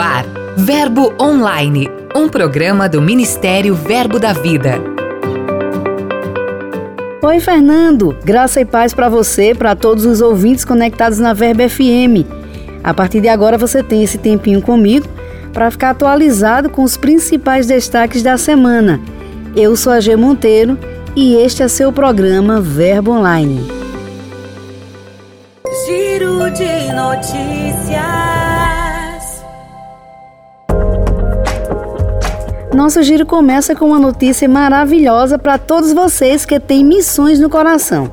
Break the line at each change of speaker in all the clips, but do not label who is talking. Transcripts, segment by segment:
No ar, Verbo Online, um programa do Ministério Verbo da Vida.
Oi, Fernando. Graça e paz para você, para todos os ouvintes conectados na Verbo FM. A partir de agora você tem esse tempinho comigo para ficar atualizado com os principais destaques da semana. Eu sou a G Monteiro e este é seu programa Verbo Online.
Giro de notícias.
Nosso giro começa com uma notícia maravilhosa para todos vocês que têm missões no coração.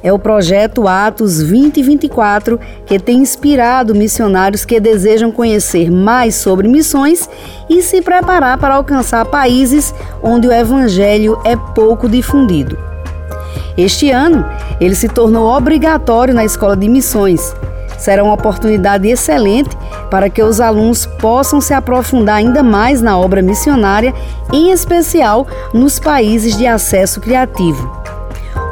É o projeto Atos 2024 que tem inspirado missionários que desejam conhecer mais sobre missões e se preparar para alcançar países onde o evangelho é pouco difundido. Este ano, ele se tornou obrigatório na escola de missões será uma oportunidade excelente para que os alunos possam se aprofundar ainda mais na obra missionária, em especial nos países de acesso criativo.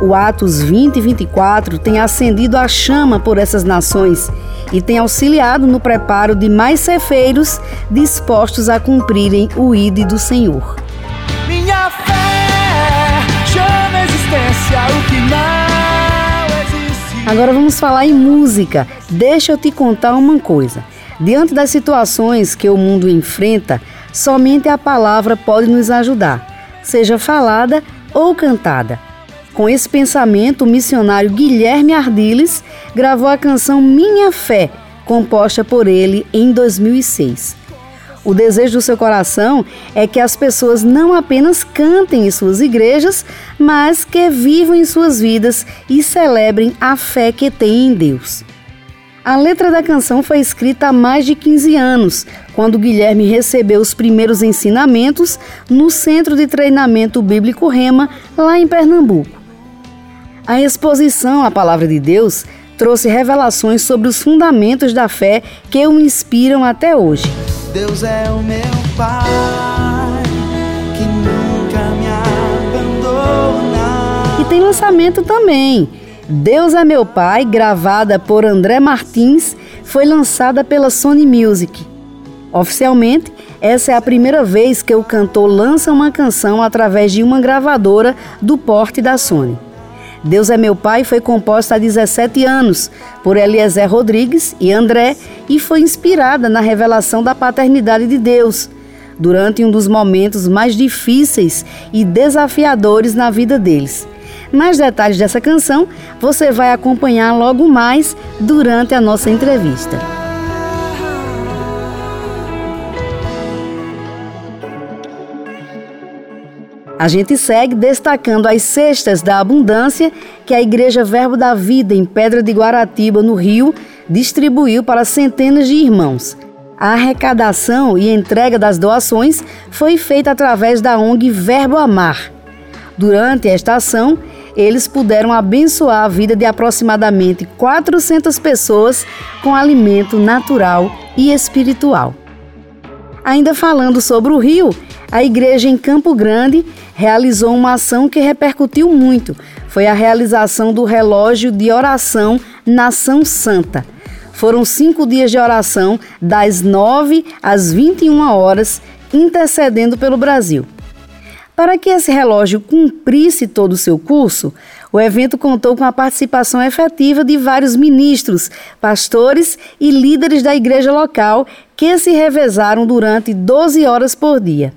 O Atos 20 e 24 tem acendido a chama por essas nações e tem auxiliado no preparo de mais cefeiros dispostos a cumprirem o ID do Senhor.
Minha fé chama a existência o que não
Agora vamos falar em música. Deixa eu te contar uma coisa. Diante das situações que o mundo enfrenta, somente a palavra pode nos ajudar, seja falada ou cantada. Com esse pensamento, o missionário Guilherme Ardiles gravou a canção Minha Fé, composta por ele em 2006. O desejo do seu coração é que as pessoas não apenas cantem em suas igrejas, mas que vivam em suas vidas e celebrem a fé que têm em Deus. A letra da canção foi escrita há mais de 15 anos, quando Guilherme recebeu os primeiros ensinamentos no Centro de Treinamento Bíblico Rema, lá em Pernambuco. A exposição à Palavra de Deus trouxe revelações sobre os fundamentos da fé que o inspiram até hoje.
Deus é o meu Pai, que nunca me abandona.
E tem lançamento também. Deus é meu Pai, gravada por André Martins, foi lançada pela Sony Music. Oficialmente, essa é a primeira vez que o cantor lança uma canção através de uma gravadora do porte da Sony. Deus é Meu Pai foi composta há 17 anos por Eliezer Rodrigues e André e foi inspirada na revelação da paternidade de Deus durante um dos momentos mais difíceis e desafiadores na vida deles. Mais detalhes dessa canção você vai acompanhar logo mais durante a nossa entrevista. A gente segue destacando as cestas da abundância que a Igreja Verbo da Vida em Pedra de Guaratiba, no Rio, distribuiu para centenas de irmãos. A arrecadação e entrega das doações foi feita através da ONG Verbo Amar. Durante esta ação, eles puderam abençoar a vida de aproximadamente 400 pessoas com alimento natural e espiritual. Ainda falando sobre o Rio, a igreja em Campo Grande realizou uma ação que repercutiu muito. Foi a realização do relógio de oração Nação Santa. Foram cinco dias de oração, das 9 às 21 horas, intercedendo pelo Brasil. Para que esse relógio cumprisse todo o seu curso, o evento contou com a participação efetiva de vários ministros, pastores e líderes da igreja local que se revezaram durante 12 horas por dia.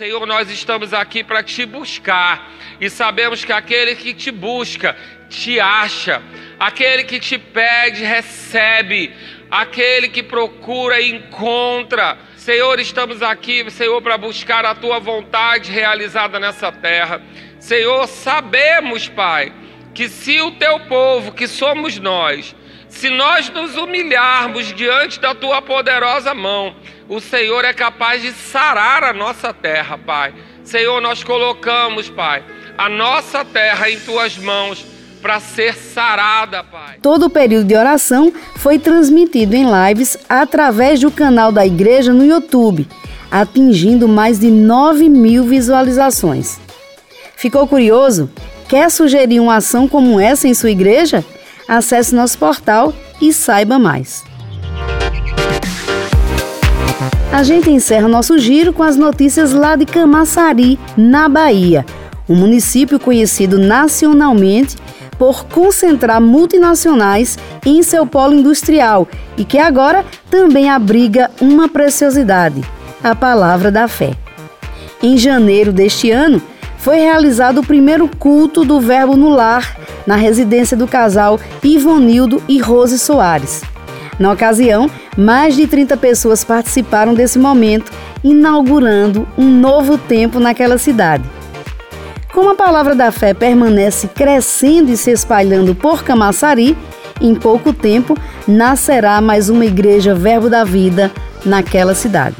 Senhor, nós estamos aqui para te buscar e sabemos que aquele que te busca te acha, aquele que te pede recebe, aquele que procura encontra. Senhor, estamos aqui, Senhor, para buscar a tua vontade realizada nessa terra. Senhor, sabemos, Pai, que se o teu povo, que somos nós, se nós nos humilharmos diante da tua poderosa mão, o Senhor é capaz de sarar a nossa terra, Pai. Senhor, nós colocamos, Pai, a nossa terra em tuas mãos para ser sarada, Pai.
Todo o período de oração foi transmitido em lives através do canal da igreja no YouTube, atingindo mais de 9 mil visualizações. Ficou curioso? Quer sugerir uma ação como essa em sua igreja? Acesse nosso portal e saiba mais. A gente encerra nosso giro com as notícias lá de Camaçari, na Bahia, um município conhecido nacionalmente por concentrar multinacionais em seu polo industrial e que agora também abriga uma preciosidade: a palavra da fé. Em janeiro deste ano, foi realizado o primeiro culto do Verbo no Lar, na residência do casal Ivonildo e Rose Soares. Na ocasião, mais de 30 pessoas participaram desse momento, inaugurando um novo tempo naquela cidade. Como a palavra da fé permanece crescendo e se espalhando por Camaçari, em pouco tempo nascerá mais uma igreja Verbo da Vida naquela cidade.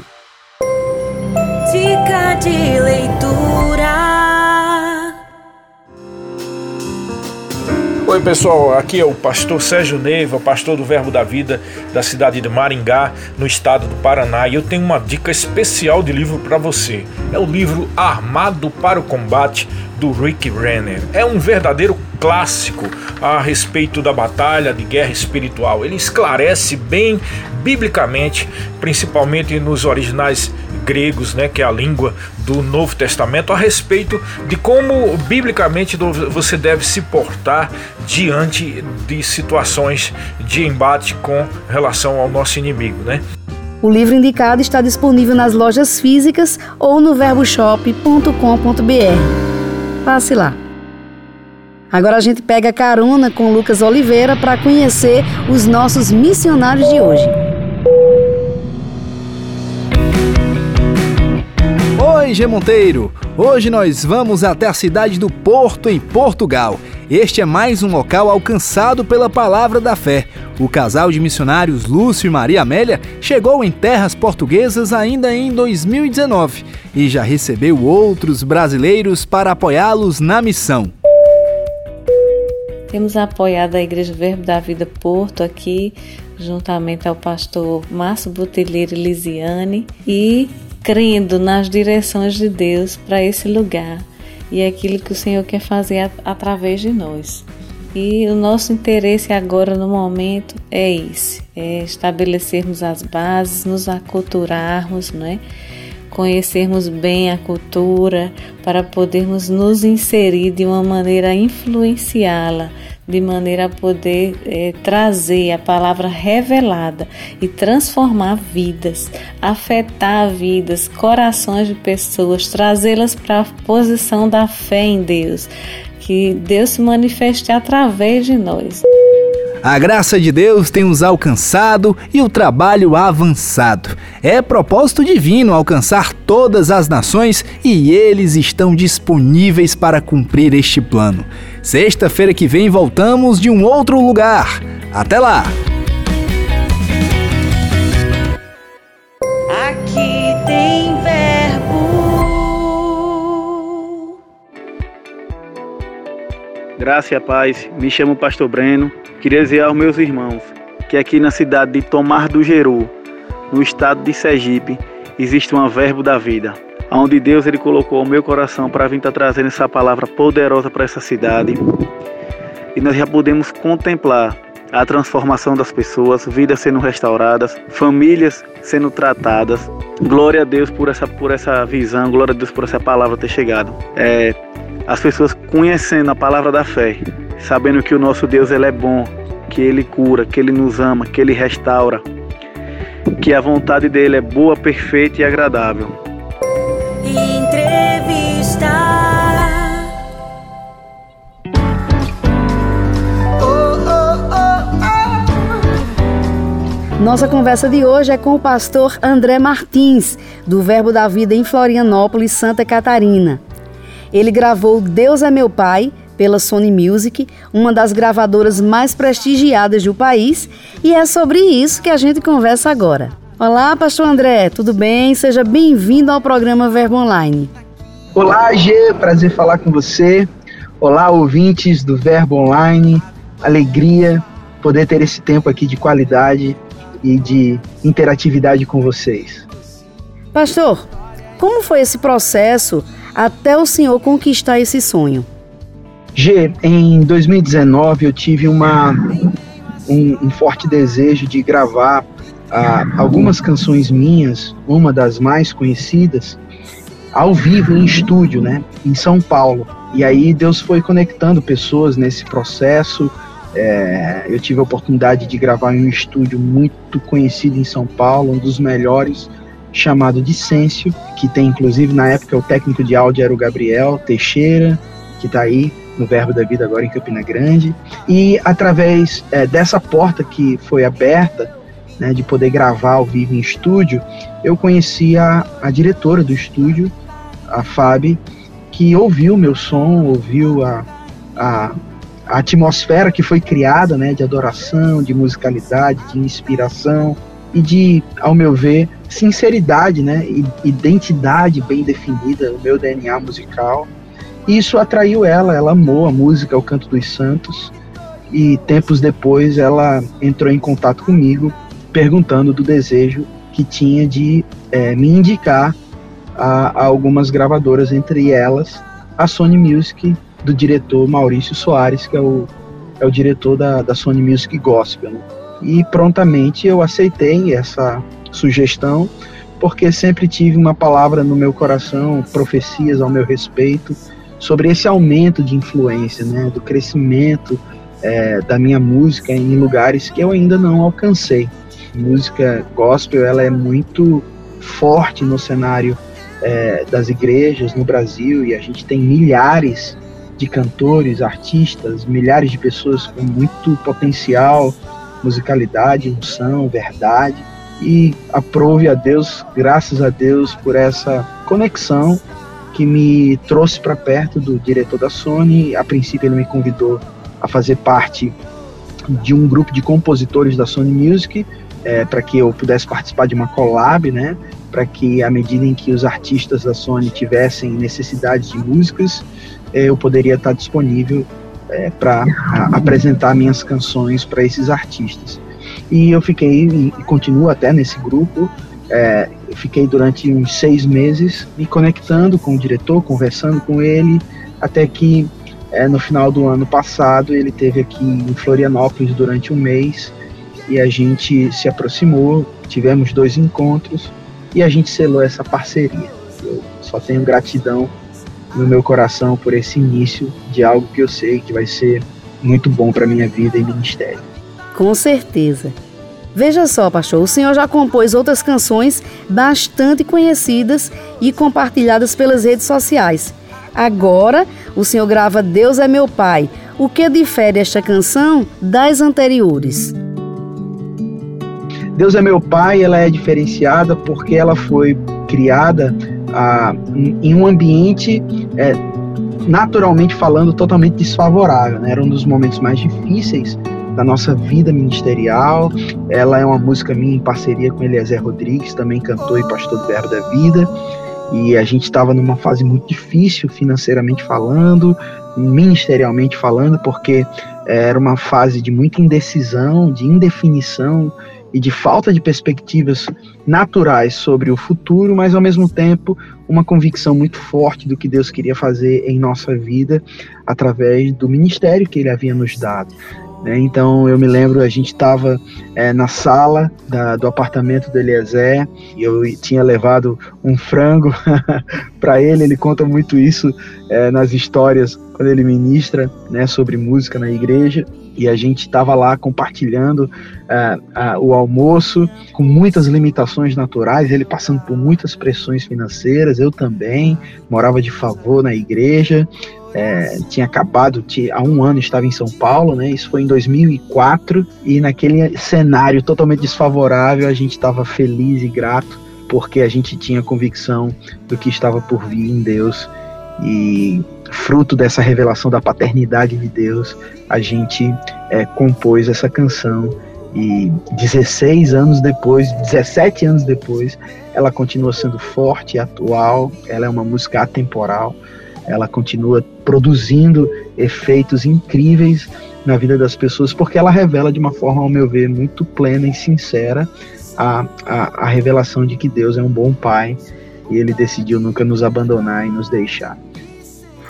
Dica de leitura.
Oi pessoal, aqui é o pastor Sérgio Neiva, pastor do Verbo da Vida da cidade de Maringá, no estado do Paraná, e eu tenho uma dica especial de livro para você. É o livro Armado para o Combate do Rick Renner. É um verdadeiro clássico a respeito da batalha de guerra espiritual. Ele esclarece bem biblicamente, principalmente nos originais gregos, né, que é a língua do Novo Testamento, a respeito de como biblicamente você deve se portar diante de situações de embate com relação ao nosso inimigo, né?
O livro indicado está disponível nas lojas físicas ou no verboshop.com.br. Passe lá. Agora a gente pega carona com Lucas Oliveira para conhecer os nossos missionários de hoje.
Oi, G Monteiro! Hoje nós vamos até a cidade do Porto, em Portugal. Este é mais um local alcançado pela palavra da fé. O casal de missionários Lúcio e Maria Amélia chegou em terras portuguesas ainda em 2019 e já recebeu outros brasileiros para apoiá-los na missão.
Temos apoiado a Igreja Verbo da Vida Porto aqui, juntamente ao pastor Márcio Botelheiro Lisiane, e crendo nas direções de Deus para esse lugar e é aquilo que o Senhor quer fazer através de nós. E o nosso interesse agora no momento é esse, é estabelecermos as bases, nos aculturarmos, não é? conhecermos bem a cultura para podermos nos inserir de uma maneira influenciá-la de maneira a poder é, trazer a palavra revelada e transformar vidas, afetar vidas, corações de pessoas, trazê-las para a posição da fé em Deus, que Deus se manifeste através de nós.
A graça de Deus tem nos alcançado e o trabalho avançado. É propósito divino alcançar todas as nações e eles estão disponíveis para cumprir este plano. Sexta-feira que vem voltamos de um outro lugar. Até lá!
Graça e paz. Me chamo Pastor Breno Queria dizer aos meus irmãos que aqui na cidade de Tomar do Geru, no estado de Sergipe, existe um verbo da vida, onde Deus ele colocou o meu coração para vir estar tá trazendo essa palavra poderosa para essa cidade. E nós já podemos contemplar a transformação das pessoas, vidas sendo restauradas, famílias sendo tratadas. Glória a Deus por essa, por essa visão, glória a Deus por essa palavra ter chegado. É, as pessoas conhecendo a palavra da fé, sabendo que o nosso Deus ele é bom, que ele cura, que ele nos ama, que ele restaura, que a vontade dele é boa, perfeita e agradável.
Entrevista.
Nossa conversa de hoje é com o pastor André Martins, do Verbo da Vida em Florianópolis, Santa Catarina. Ele gravou Deus é Meu Pai pela Sony Music, uma das gravadoras mais prestigiadas do país, e é sobre isso que a gente conversa agora. Olá, Pastor André, tudo bem? Seja bem-vindo ao programa Verbo Online.
Olá, G, prazer falar com você. Olá, ouvintes do Verbo Online. Alegria poder ter esse tempo aqui de qualidade e de interatividade com vocês.
Pastor, como foi esse processo até o senhor conquistar esse sonho?
G, em 2019 eu tive uma, um, um forte desejo de gravar ah, algumas canções minhas, uma das mais conhecidas, ao vivo em estúdio, né, em São Paulo. E aí Deus foi conectando pessoas nesse processo. É, eu tive a oportunidade de gravar em um estúdio muito conhecido em São Paulo, um dos melhores, chamado Dicêncio, que tem inclusive na época o técnico de áudio era o Gabriel Teixeira, que está aí no Verbo da Vida agora em Campina Grande. E através é, dessa porta que foi aberta, né, de poder gravar ao vivo em estúdio, eu conheci a, a diretora do estúdio, a Fábio, que ouviu meu som, ouviu a, a, a atmosfera que foi criada, né, de adoração, de musicalidade, de inspiração e de, ao meu ver, sinceridade, né, identidade bem definida, o meu DNA musical. E isso atraiu ela, ela amou a música, o canto dos santos. E tempos depois ela entrou em contato comigo, perguntando do desejo que tinha de é, me indicar a, a, algumas gravadoras, entre elas a Sony Music do diretor Maurício Soares, que é o, é o diretor da, da Sony Music Gospel. Né? E prontamente eu aceitei essa sugestão, porque sempre tive uma palavra no meu coração, profecias ao meu respeito, sobre esse aumento de influência, né, do crescimento é, da minha música em lugares que eu ainda não alcancei. música gospel ela é muito forte no cenário é, das igrejas no Brasil e a gente tem milhares de cantores, artistas, milhares de pessoas com muito potencial, musicalidade, unção, verdade. E aprove a Deus, graças a Deus, por essa conexão que me trouxe para perto do diretor da Sony. A princípio, ele me convidou a fazer parte de um grupo de compositores da Sony Music, é, para que eu pudesse participar de uma collab, né? Para que, à medida em que os artistas da Sony tivessem necessidade de músicas, é, eu poderia estar disponível é, para apresentar minhas canções para esses artistas. E eu fiquei, e continuo até nesse grupo, é, fiquei durante uns seis meses me conectando com o diretor, conversando com ele, até que é, no final do ano passado ele teve aqui em Florianópolis durante um mês e a gente se aproximou, tivemos dois encontros e a gente selou essa parceria. Eu só tenho gratidão no meu coração por esse início de algo que eu sei que vai ser muito bom para minha vida e ministério.
Com certeza. Veja só, pastor, o senhor já compôs outras canções bastante conhecidas e compartilhadas pelas redes sociais. Agora, o senhor grava Deus é meu Pai. O que difere esta canção das anteriores?
Deus é meu Pai, ela é diferenciada porque ela foi criada ah, em um ambiente, é, naturalmente falando, totalmente desfavorável. Né? Era um dos momentos mais difíceis da nossa vida ministerial. Ela é uma música minha em parceria com Eliezer Rodrigues, também cantor e pastor do Verbo da Vida. E a gente estava numa fase muito difícil, financeiramente falando, ministerialmente falando, porque era uma fase de muita indecisão, de indefinição e de falta de perspectivas naturais sobre o futuro, mas ao mesmo tempo uma convicção muito forte do que Deus queria fazer em nossa vida através do ministério que Ele havia nos dado. Né? Então eu me lembro, a gente estava é, na sala da, do apartamento do Eliezer e eu tinha levado um frango para ele. Ele conta muito isso é, nas histórias quando ele ministra né, sobre música na igreja. E a gente estava lá compartilhando uh, uh, o almoço com muitas limitações naturais, ele passando por muitas pressões financeiras, eu também, morava de favor na igreja, é, tinha acabado, tinha, há um ano estava em São Paulo, né? Isso foi em 2004 e naquele cenário totalmente desfavorável a gente estava feliz e grato porque a gente tinha convicção do que estava por vir em Deus e fruto dessa revelação da paternidade de Deus a gente é, compôs essa canção e 16 anos depois, 17 anos depois, ela continua sendo forte atual, ela é uma música atemporal ela continua produzindo efeitos incríveis na vida das pessoas, porque ela revela de uma forma, ao meu ver, muito plena e sincera a, a, a revelação de que Deus é um bom pai e ele decidiu nunca nos abandonar e nos deixar.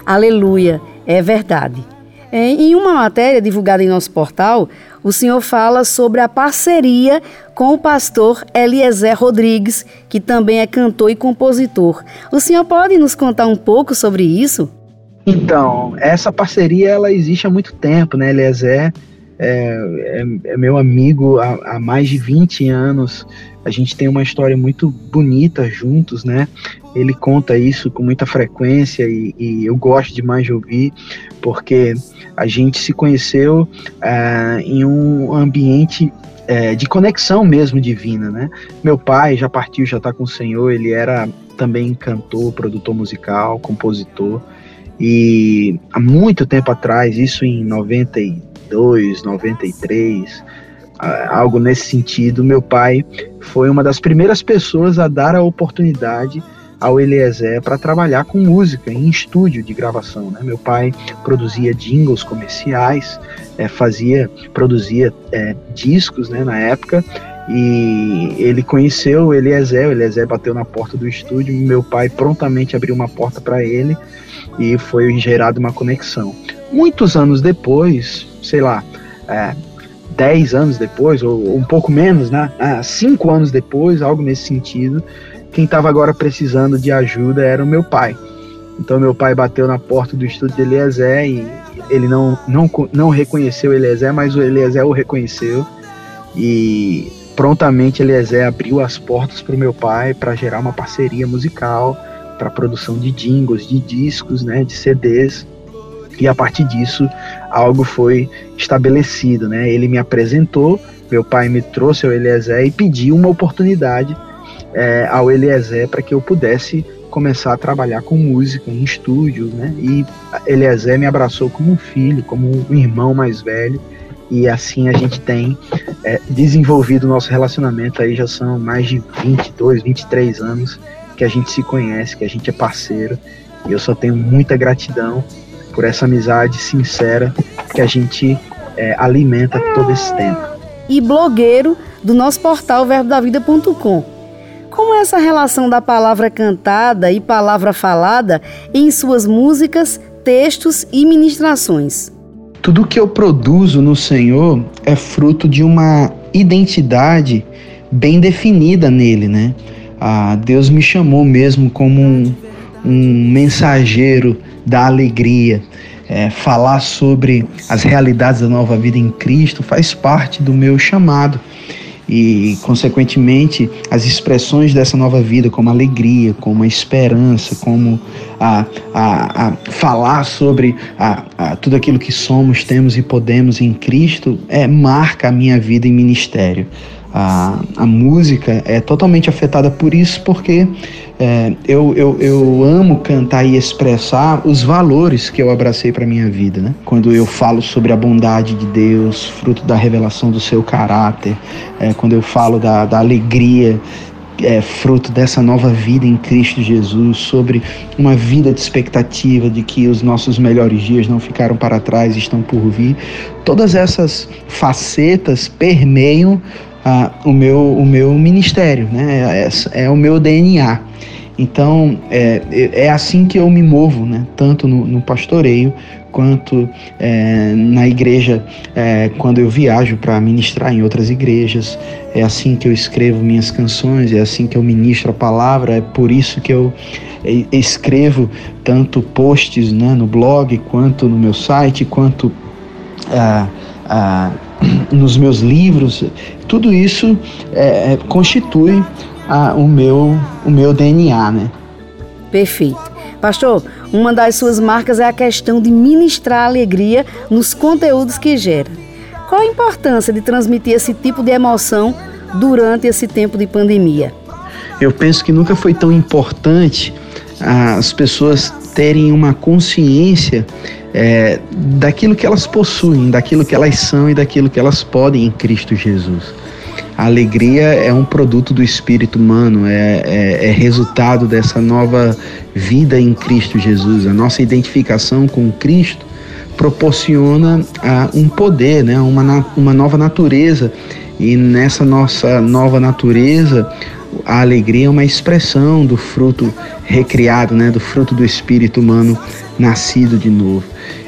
Aleluia, é verdade. É, em uma matéria divulgada em nosso portal, o senhor fala sobre a parceria com o pastor Eliezer Rodrigues, que também é cantor e compositor. O senhor pode nos contar um pouco sobre isso?
Então, essa parceria ela existe há muito tempo, né? Eliezer é, é, é meu amigo há, há, mais de 20 anos. A gente tem uma história muito bonita juntos, né? Ele conta isso com muita frequência e, e eu gosto demais de ouvir, porque a gente se conheceu uh, em um ambiente uh, de conexão mesmo divina, né? Meu pai já partiu, já está com o Senhor, ele era também cantor, produtor musical, compositor, e há muito tempo atrás, isso em 92, 93, algo nesse sentido, meu pai foi uma das primeiras pessoas a dar a oportunidade ao Eliezer para trabalhar com música em estúdio de gravação. Né? Meu pai produzia jingles comerciais, é, fazia, produzia é, discos né, na época e ele conheceu o Eliezer, o Eliezer bateu na porta do estúdio, meu pai prontamente abriu uma porta para ele e foi gerada uma conexão. Muitos anos depois, sei lá, é, 10 anos depois, ou, um pouco menos, né? Ah, cinco anos depois, algo nesse sentido, quem estava agora precisando de ajuda era o meu pai. Então meu pai bateu na porta do estúdio de Eliezer e ele não, não, não reconheceu Eliezer, mas o Eliezer o reconheceu e prontamente Eliezer abriu as portas para o meu pai para gerar uma parceria musical para produção de jingles, de discos, né, de CDs e a partir disso algo foi estabelecido, né? Ele me apresentou, meu pai me trouxe ao Eliezer e pediu uma oportunidade é, ao Eliezer para que eu pudesse começar a trabalhar com música em estúdio, né? E Eliezer me abraçou como um filho, como um irmão mais velho, e assim a gente tem é, desenvolvido o nosso relacionamento aí já são mais de 22, 23 anos que a gente se conhece, que a gente é parceiro, e eu só tenho muita gratidão por essa amizade sincera que a gente é, alimenta todo esse tempo.
E blogueiro do nosso portal verbodavida.com como é essa relação da palavra cantada e palavra falada em suas músicas, textos e ministrações?
Tudo que eu produzo no Senhor é fruto de uma identidade bem definida nele, né? Ah, Deus me chamou mesmo como um, um mensageiro da alegria. É, falar sobre as realidades da nova vida em Cristo faz parte do meu chamado e, consequentemente, as expressões dessa nova vida, como alegria, como a esperança, como a, a, a falar sobre a, a, tudo aquilo que somos, temos e podemos em Cristo, é, marca a minha vida em ministério. A, a música é totalmente afetada por isso, porque é, eu, eu, eu amo cantar e expressar os valores que eu abracei para minha vida. Né? Quando eu falo sobre a bondade de Deus, fruto da revelação do seu caráter, é, quando eu falo da, da alegria é, fruto dessa nova vida em Cristo Jesus, sobre uma vida de expectativa de que os nossos melhores dias não ficaram para trás, estão por vir. Todas essas facetas permeiam ah, o, meu, o meu ministério, né? é, é o meu DNA. Então, é, é assim que eu me movo, né? tanto no, no pastoreio quanto é, na igreja, é, quando eu viajo para ministrar em outras igrejas. É assim que eu escrevo minhas canções, é assim que eu ministro a palavra, é por isso que eu é, escrevo tanto posts né, no blog, quanto no meu site, quanto ah, ah, nos meus livros. Tudo isso é, é constitui a, o, meu, o meu DNA, né?
Perfeito. Pastor, uma das suas marcas é a questão de ministrar alegria nos conteúdos que gera. Qual a importância de transmitir esse tipo de emoção durante esse tempo de pandemia?
Eu penso que nunca foi tão importante as pessoas terem uma consciência é, daquilo que elas possuem, daquilo que elas são e daquilo que elas podem em Cristo Jesus. A alegria é um produto do espírito humano, é, é, é resultado dessa nova vida em Cristo Jesus. A nossa identificação com Cristo proporciona ah, um poder, né, uma, uma nova natureza. E nessa nossa nova natureza, a alegria é uma expressão do fruto recriado, né, do fruto do espírito humano nascido de novo.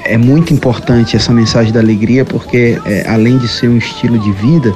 É muito importante essa mensagem da alegria porque, é, além de ser um estilo de vida,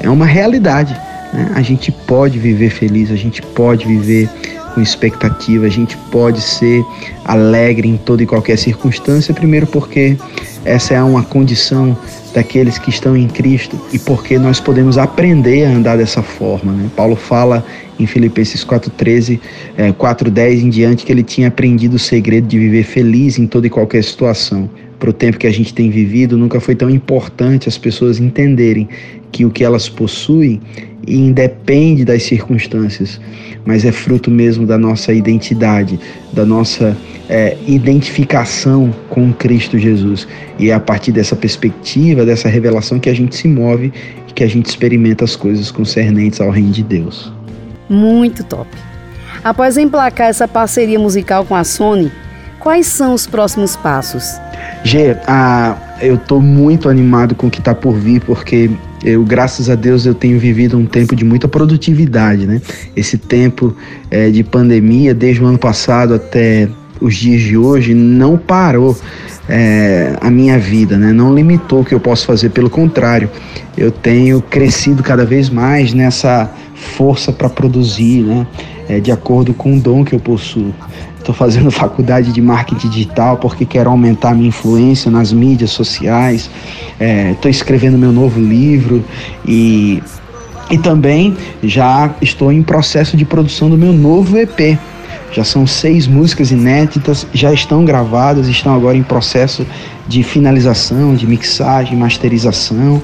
é uma realidade. Né? A gente pode viver feliz, a gente pode viver com expectativa, a gente pode ser alegre em toda e qualquer circunstância, primeiro porque essa é uma condição daqueles que estão em Cristo e porque nós podemos aprender a andar dessa forma. Né? Paulo fala em Filipenses 4,13, é, 4,10 em diante, que ele tinha aprendido o segredo de viver feliz em toda e qualquer situação. Para o tempo que a gente tem vivido, nunca foi tão importante as pessoas entenderem que o que elas possuem independe das circunstâncias, mas é fruto mesmo da nossa identidade, da nossa é, identificação com Cristo Jesus. E é a partir dessa perspectiva, dessa revelação, que a gente se move e que a gente experimenta as coisas concernentes ao reino de Deus.
Muito top. Após emplacar essa parceria musical com a Sony, quais são os próximos passos?
Gê, ah, eu estou muito animado com o que está por vir, porque eu, graças a Deus, eu tenho vivido um tempo de muita produtividade, né? Esse tempo é, de pandemia, desde o ano passado até os dias de hoje, não parou é, a minha vida, né? Não limitou o que eu posso fazer, pelo contrário, eu tenho crescido cada vez mais nessa força para produzir, né? É, de acordo com o dom que eu possuo. Estou fazendo faculdade de marketing digital porque quero aumentar minha influência nas mídias sociais. Estou é, escrevendo meu novo livro e, e também já estou em processo de produção do meu novo EP. Já são seis músicas inéditas, já estão gravadas, estão agora em processo de finalização, de mixagem, masterização.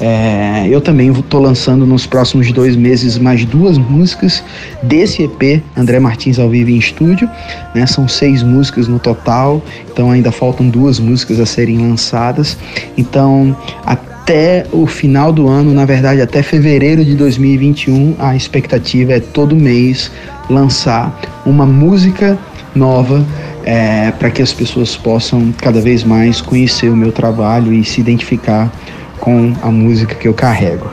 É, eu também estou lançando nos próximos dois meses mais duas músicas desse EP, André Martins ao vivo em estúdio. Né? São seis músicas no total, então ainda faltam duas músicas a serem lançadas. Então, até o final do ano, na verdade, até fevereiro de 2021, a expectativa é todo mês lançar uma música nova é, para que as pessoas possam cada vez mais conhecer o meu trabalho e se identificar com a música que eu carrego.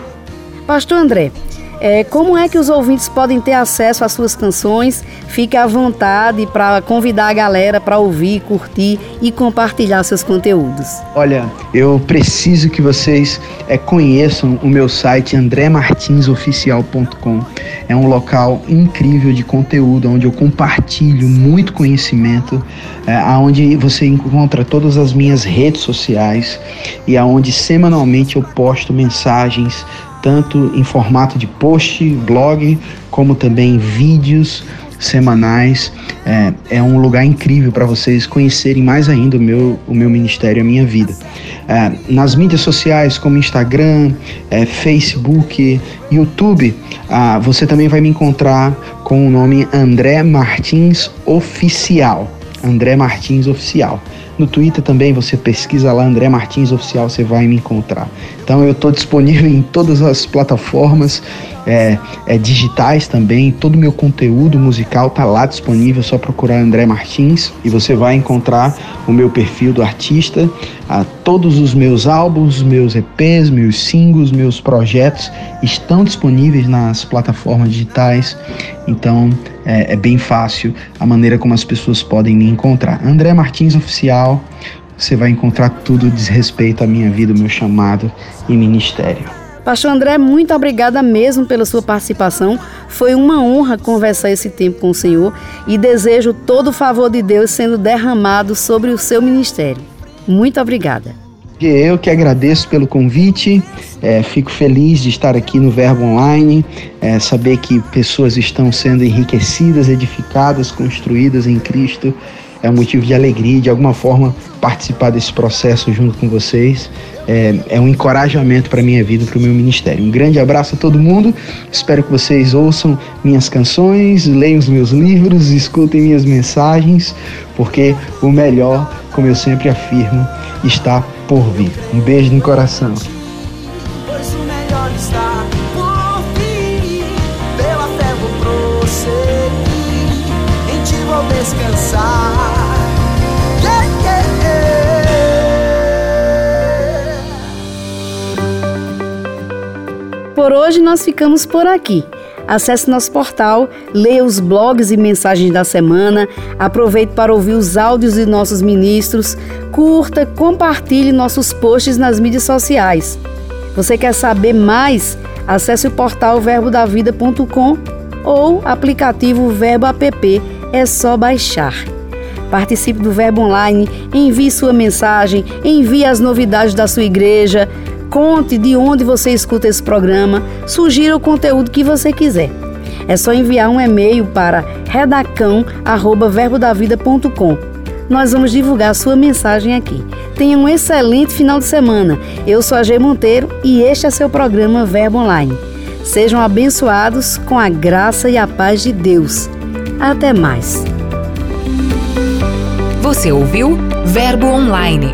Pastor André, é, como é que os ouvintes podem ter acesso às suas canções? Fique à vontade para convidar a galera para ouvir, curtir e compartilhar seus conteúdos.
Olha, eu preciso que vocês é, conheçam o meu site andremartinsoficial.com. É um local incrível de conteúdo, onde eu compartilho muito conhecimento, é, onde você encontra todas as minhas redes sociais e aonde semanalmente eu posto mensagens tanto em formato de post, blog, como também vídeos semanais. É, é um lugar incrível para vocês conhecerem mais ainda o meu, o meu ministério, a minha vida. É, nas mídias sociais como Instagram, é, Facebook, YouTube, ah, você também vai me encontrar com o nome André Martins Oficial. André Martins Oficial. No Twitter também você pesquisa lá André Martins Oficial, você vai me encontrar. Então eu estou disponível em todas as plataformas é, é, digitais também. Todo o meu conteúdo musical tá lá disponível. É só procurar André Martins e você vai encontrar o meu perfil do artista, a, todos os meus álbuns, meus EPs, meus singles, meus projetos estão disponíveis nas plataformas digitais. Então é, é bem fácil a maneira como as pessoas podem me encontrar. André Martins Oficial, você vai encontrar tudo diz respeito à minha vida, meu chamado e ministério.
Pastor André, muito obrigada mesmo pela sua participação. Foi uma honra conversar esse tempo com o Senhor e desejo todo o favor de Deus sendo derramado sobre o seu ministério. Muito obrigada.
Eu que agradeço pelo convite, é, fico feliz de estar aqui no Verbo Online, é, saber que pessoas estão sendo enriquecidas, edificadas, construídas em Cristo. É um motivo de alegria, de alguma forma, participar desse processo junto com vocês. É, é um encorajamento para minha vida, para o meu ministério. Um grande abraço a todo mundo. Espero que vocês ouçam minhas canções, leiam os meus livros, escutem minhas mensagens, porque o melhor, como eu sempre afirmo, está por vir. Um beijo no coração.
Por
hoje nós ficamos por aqui. Acesse nosso portal, leia os blogs e mensagens da semana, aproveite para ouvir os áudios de nossos ministros, curta, compartilhe nossos posts nas mídias sociais. Você quer saber mais? Acesse o portal verbodavida.com ou aplicativo Verbo App, é só baixar. Participe do Verbo Online, envie sua mensagem, envie as novidades da sua igreja, conte de onde você escuta esse programa, sugira o conteúdo que você quiser. É só enviar um e-mail para redacão@verbodavida.com. Nós vamos divulgar sua mensagem aqui. Tenha um excelente final de semana. Eu sou a G Monteiro e este é seu programa Verbo Online. Sejam abençoados com a graça e a paz de Deus. Até mais.
Você ouviu Verbo Online,